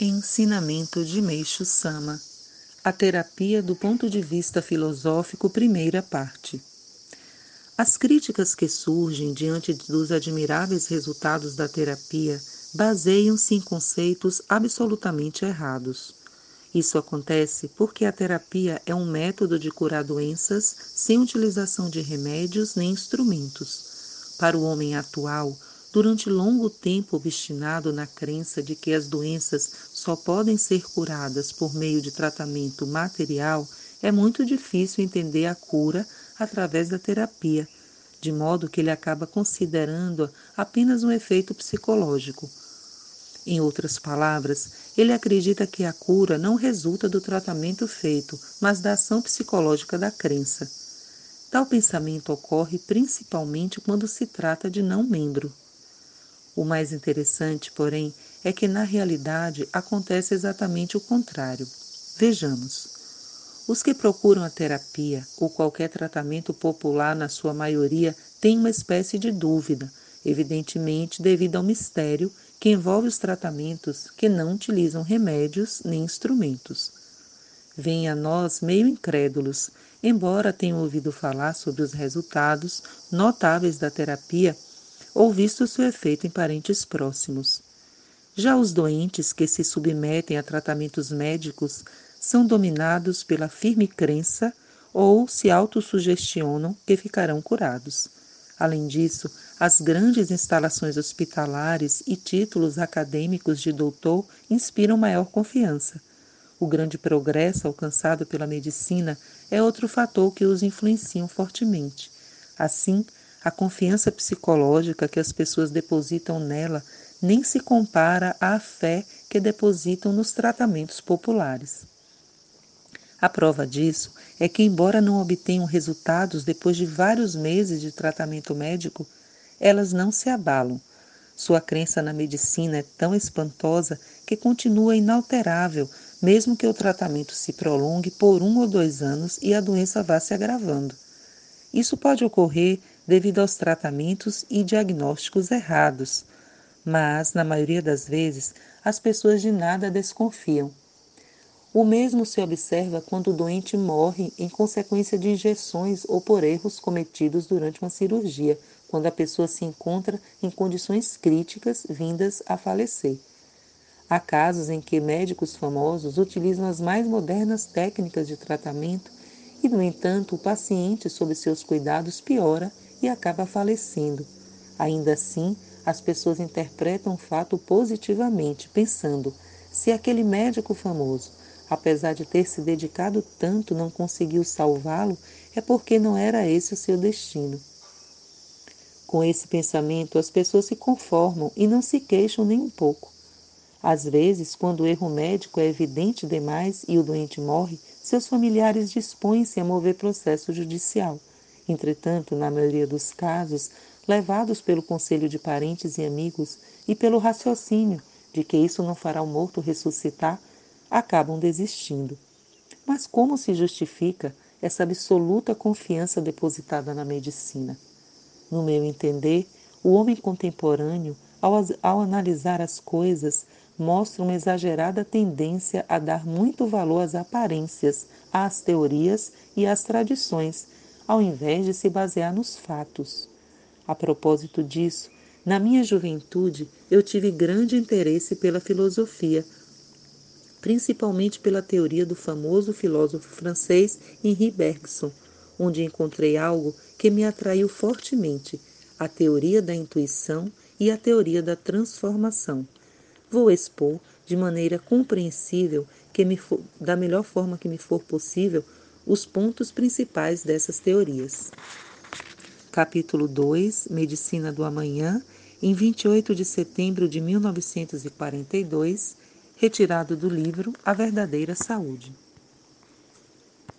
Ensinamento de Meixo Sama A terapia do ponto de vista filosófico, primeira parte. As críticas que surgem diante dos admiráveis resultados da terapia baseiam-se em conceitos absolutamente errados. Isso acontece porque a terapia é um método de curar doenças sem utilização de remédios nem instrumentos. Para o homem atual, durante longo tempo obstinado na crença de que as doenças só podem ser curadas por meio de tratamento material, é muito difícil entender a cura através da terapia, de modo que ele acaba considerando apenas um efeito psicológico. Em outras palavras, ele acredita que a cura não resulta do tratamento feito, mas da ação psicológica da crença. Tal pensamento ocorre principalmente quando se trata de não membro. O mais interessante, porém, é que na realidade acontece exatamente o contrário. Vejamos. Os que procuram a terapia ou qualquer tratamento popular, na sua maioria, têm uma espécie de dúvida, evidentemente devido ao mistério que envolve os tratamentos que não utilizam remédios nem instrumentos. Vêm a nós meio incrédulos, embora tenham ouvido falar sobre os resultados notáveis da terapia ou visto seu efeito em parentes próximos. Já os doentes que se submetem a tratamentos médicos são dominados pela firme crença ou se autossugestionam que ficarão curados. Além disso, as grandes instalações hospitalares e títulos acadêmicos de doutor inspiram maior confiança. O grande progresso alcançado pela medicina é outro fator que os influencia fortemente. Assim, a confiança psicológica que as pessoas depositam nela nem se compara à fé que depositam nos tratamentos populares. A prova disso é que, embora não obtenham resultados depois de vários meses de tratamento médico, elas não se abalam. Sua crença na medicina é tão espantosa que continua inalterável, mesmo que o tratamento se prolongue por um ou dois anos e a doença vá se agravando. Isso pode ocorrer devido aos tratamentos e diagnósticos errados, mas, na maioria das vezes, as pessoas de nada desconfiam. O mesmo se observa quando o doente morre em consequência de injeções ou por erros cometidos durante uma cirurgia, quando a pessoa se encontra em condições críticas vindas a falecer. Há casos em que médicos famosos utilizam as mais modernas técnicas de tratamento e, no entanto, o paciente, sob seus cuidados, piora e acaba falecendo. Ainda assim, as pessoas interpretam o fato positivamente, pensando: se aquele médico famoso, apesar de ter se dedicado tanto, não conseguiu salvá-lo, é porque não era esse o seu destino. Com esse pensamento, as pessoas se conformam e não se queixam nem um pouco. Às vezes, quando o erro médico é evidente demais e o doente morre, seus familiares dispõem-se a mover processo judicial Entretanto, na maioria dos casos, levados pelo conselho de parentes e amigos e pelo raciocínio de que isso não fará o morto ressuscitar, acabam desistindo. Mas como se justifica essa absoluta confiança depositada na medicina? No meu entender, o homem contemporâneo, ao, ao analisar as coisas, mostra uma exagerada tendência a dar muito valor às aparências, às teorias e às tradições, ao invés de se basear nos fatos. A propósito disso, na minha juventude eu tive grande interesse pela filosofia, principalmente pela teoria do famoso filósofo francês Henri Bergson, onde encontrei algo que me atraiu fortemente: a teoria da intuição e a teoria da transformação. Vou expor de maneira compreensível, que me for, da melhor forma que me for possível, os pontos principais dessas teorias. Capítulo 2 Medicina do Amanhã, em 28 de setembro de 1942, retirado do livro A Verdadeira Saúde.